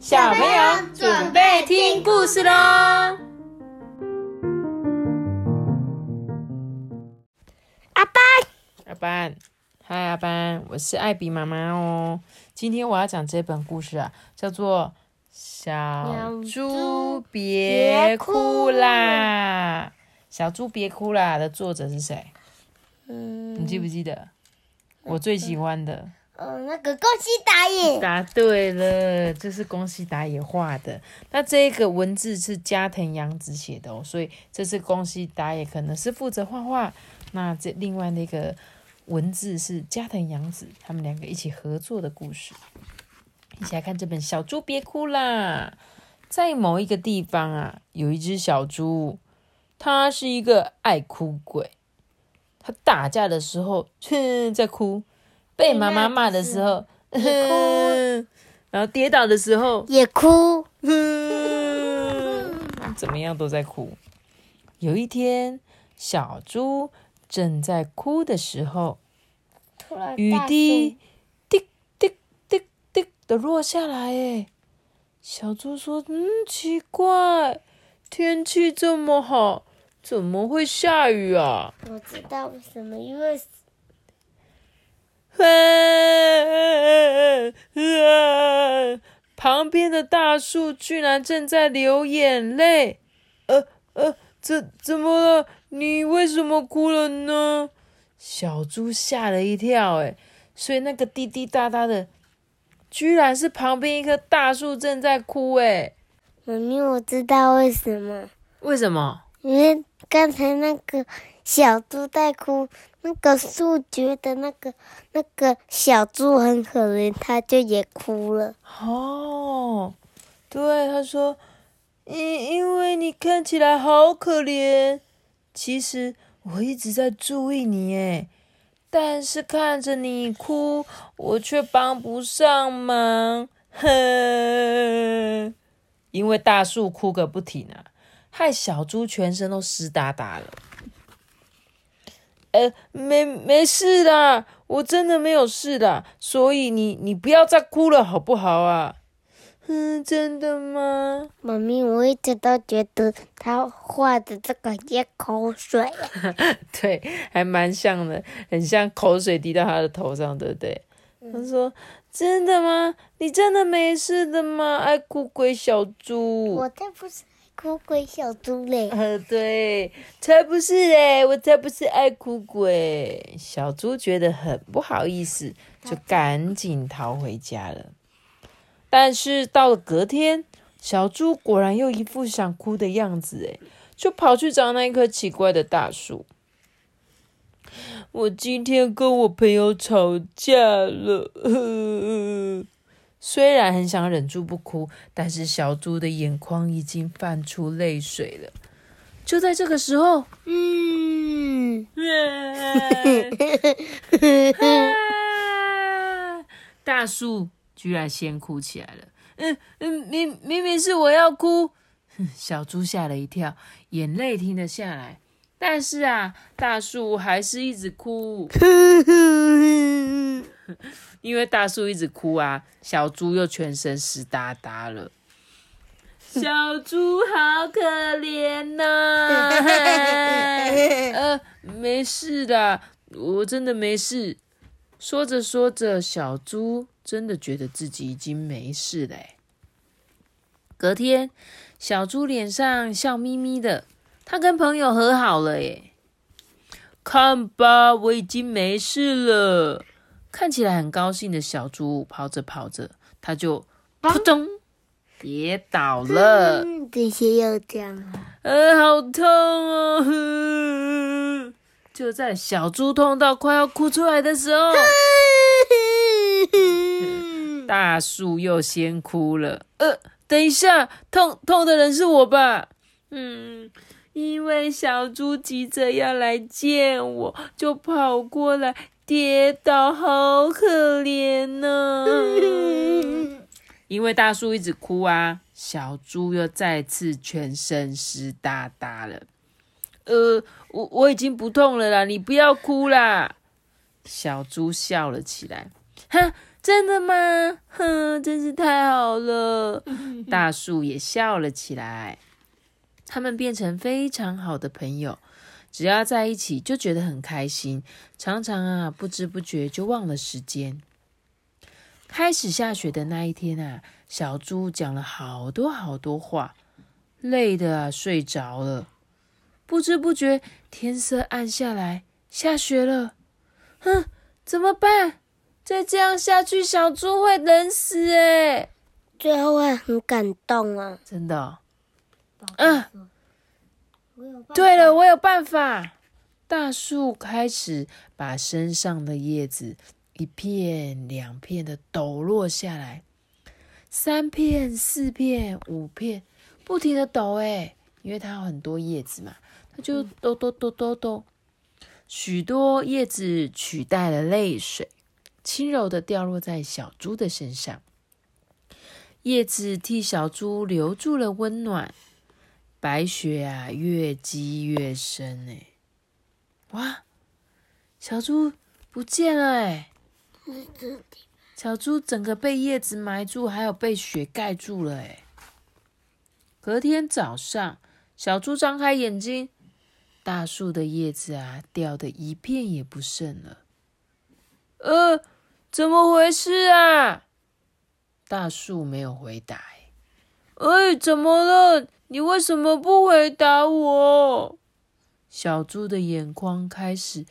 小朋友准备听故事喽！阿班，阿班，嗨，阿班，我是艾比妈妈哦。今天我要讲这本故事啊，叫做《小猪别哭啦》。小猪别哭啦的作者是谁？嗯，你记不记得？我最喜欢的。嗯，那个宫西达也答对了，这是宫西达也画的。那这个文字是加藤洋子写的哦，所以这是宫西达也可能是负责画画。那这另外那个文字是加藤洋子，他们两个一起合作的故事。一起来看这本《小猪别哭啦》。在某一个地方啊，有一只小猪，它是一个爱哭鬼。它打架的时候，哼，在哭。被妈妈骂的时候，哭；然后跌倒的时候也哭，怎么样都在哭。有一天，小猪正在哭的时候，雨滴滴滴滴滴的落下来。哎，小猪说：“嗯，奇怪，天气这么好，怎么会下雨啊？”我知道为什么，因为。旁边的大树居然正在流眼泪。呃呃，怎怎么了？你为什么哭了呢？小猪吓了一跳。哎，所以那个滴滴答答的，居然是旁边一棵大树正在哭。哎，妈咪，我知道为什么。为什么？因为刚才那个小猪在哭。那个树觉得那个那个小猪很可怜，他就也哭了。哦，对，他说，因因为你看起来好可怜，其实我一直在注意你，诶，但是看着你哭，我却帮不上忙。哼，因为大树哭个不停啊，害小猪全身都湿哒哒了。呃，没没事的，我真的没有事的，所以你你不要再哭了，好不好啊？嗯，真的吗？妈咪，我一直都觉得他画的这个也口水，对，还蛮像的，很像口水滴到他的头上，对不对？他说：“真的吗？你真的没事的吗？爱哭鬼小猪。”我才不是。哭鬼小猪嘞！呃，对，才不是嘞，我才不是爱哭鬼。小猪觉得很不好意思，就赶紧逃回家了。但是到了隔天，小猪果然又一副想哭的样子，哎，就跑去找那一棵奇怪的大树。我今天跟我朋友吵架了。虽然很想忍住不哭，但是小猪的眼眶已经泛出泪水了。就在这个时候，嗯，大树居然先哭起来了。嗯嗯，明明明是我要哭，小猪吓了一跳，眼泪停了下来。但是啊，大树还是一直哭。因为大树一直哭啊，小猪又全身湿哒哒了。小猪好可怜呐！呃，没事的，我真的没事。说着说着，小猪真的觉得自己已经没事嘞。隔天，小猪脸上笑眯眯的，他跟朋友和好了耶。看吧，我已经没事了。看起来很高兴的小猪跑着跑着，它就扑通跌倒了。这些又这样，呃，好痛哦！就在小猪痛到快要哭出来的时候，大树又先哭了。呃，等一下，痛痛的人是我吧？嗯，因为小猪急着要来见我，就跑过来。跌倒，好可怜呢。因为大树一直哭啊，小猪又再次全身湿哒哒了。呃，我我已经不痛了啦，你不要哭啦。小猪笑了起来。哈，真的吗？哼，真是太好了。大树也笑了起来。他们变成非常好的朋友，只要在一起就觉得很开心，常常啊不知不觉就忘了时间。开始下雪的那一天啊，小猪讲了好多好多话，累的啊睡着了。不知不觉天色暗下来，下雪了。哼，怎么办？再这样下去，小猪会冷死哎！最后会很感动啊！真的。嗯，对了，我有办法。大树开始把身上的叶子一片两片的抖落下来，三片、四片、五片，不停的抖。哎，因为它有很多叶子嘛，它就抖抖抖抖抖。许多叶子取代了泪水，轻柔的掉落在小猪的身上。叶子替小猪留住了温暖。白雪啊，越积越深哎！哇，小猪不见了哎！小猪整个被叶子埋住，还有被雪盖住了哎！隔天早上，小猪张开眼睛，大树的叶子啊，掉的一片也不剩了。呃，怎么回事啊？大树没有回答。哎，怎么了？你为什么不回答我？小猪的眼眶开始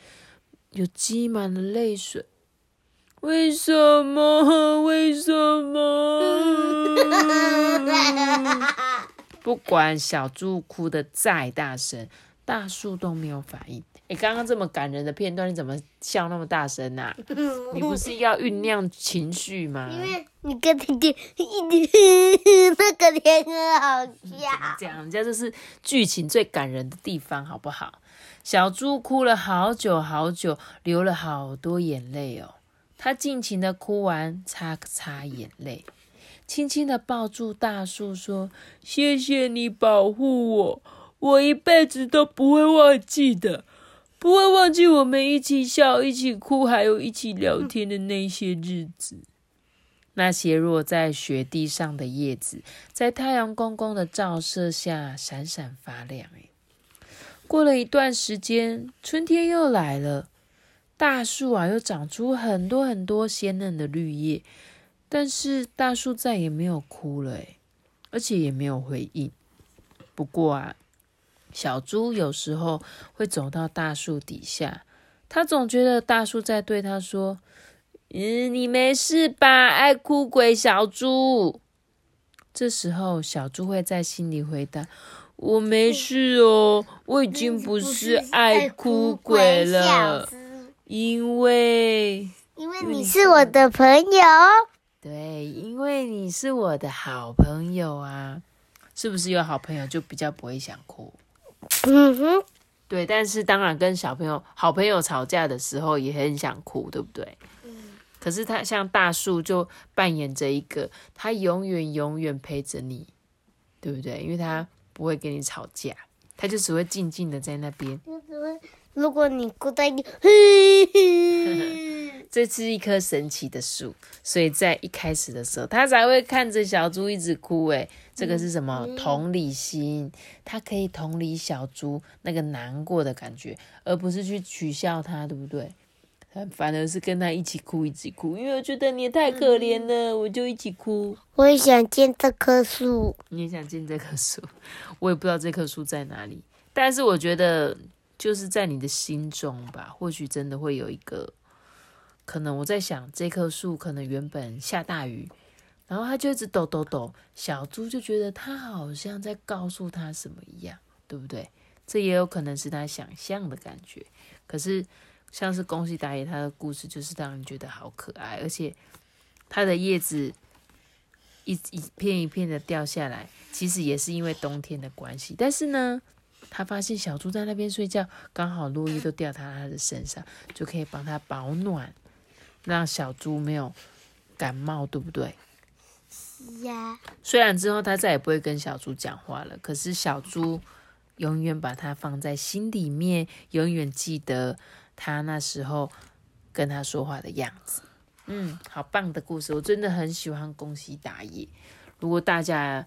有积满了泪水。为什么？为什么？不管小猪哭得再大声，大树都没有反应。哎，刚刚这么感人的片段，你怎么笑那么大声啊？你不是要酝酿情绪吗？因为你跟弟弟 那个天鹅好笑。这样，人家这是剧情最感人的地方，好不好？小猪哭了好久好久，流了好多眼泪哦。他尽情的哭完，擦擦眼泪，轻轻的抱住大树，说：“谢谢你保护我，我一辈子都不会忘记的。”不会忘记我们一起笑、一起哭，还有一起聊天的那些日子。那些落在雪地上的叶子，在太阳公公的照射下闪闪发亮。过了一段时间，春天又来了，大树啊又长出很多很多鲜嫩的绿叶，但是大树再也没有哭了，而且也没有回应。不过啊。小猪有时候会走到大树底下，他总觉得大树在对他说：“嗯，你没事吧，爱哭鬼小猪？”这时候，小猪会在心里回答：“我没事哦，我已经不是爱哭鬼了，因为因为你是我的朋友。对，因为你是我的好朋友啊，是不是有好朋友就比较不会想哭？”嗯哼，对，但是当然跟小朋友、好朋友吵架的时候也很想哭，对不对？嗯。可是他像大树，就扮演着一个他永远、永远陪着你，对不对？因为他不会跟你吵架，他就只会静静的在那边。如果你哭在你，这是一棵神奇的树，所以在一开始的时候，他才会看着小猪一直哭。诶，这个是什么？同理心，他可以同理小猪那个难过的感觉，而不是去取笑他，对不对？他反而是跟他一起哭，一起哭，因为我觉得你也太可怜了，我就一起哭。我也想见这棵树，你也想见这棵树，我也不知道这棵树在哪里，但是我觉得。就是在你的心中吧，或许真的会有一个可能。我在想，这棵树可能原本下大雨，然后它就一直抖抖抖，小猪就觉得它好像在告诉他什么一样，对不对？这也有可能是他想象的感觉。可是，像是恭喜大爷他的故事，就是让人觉得好可爱，而且它的叶子一一片一片的掉下来，其实也是因为冬天的关系。但是呢？他发现小猪在那边睡觉刚好落叶都掉他他的身上就可以帮他保暖让小猪没有感冒对不对？是呀虽然之后他再也不会跟小猪讲话了可是小猪永远把它放在心里面永远记得他那时候跟他说话的样子。嗯好棒的故事我真的很喜欢恭喜打野如果大家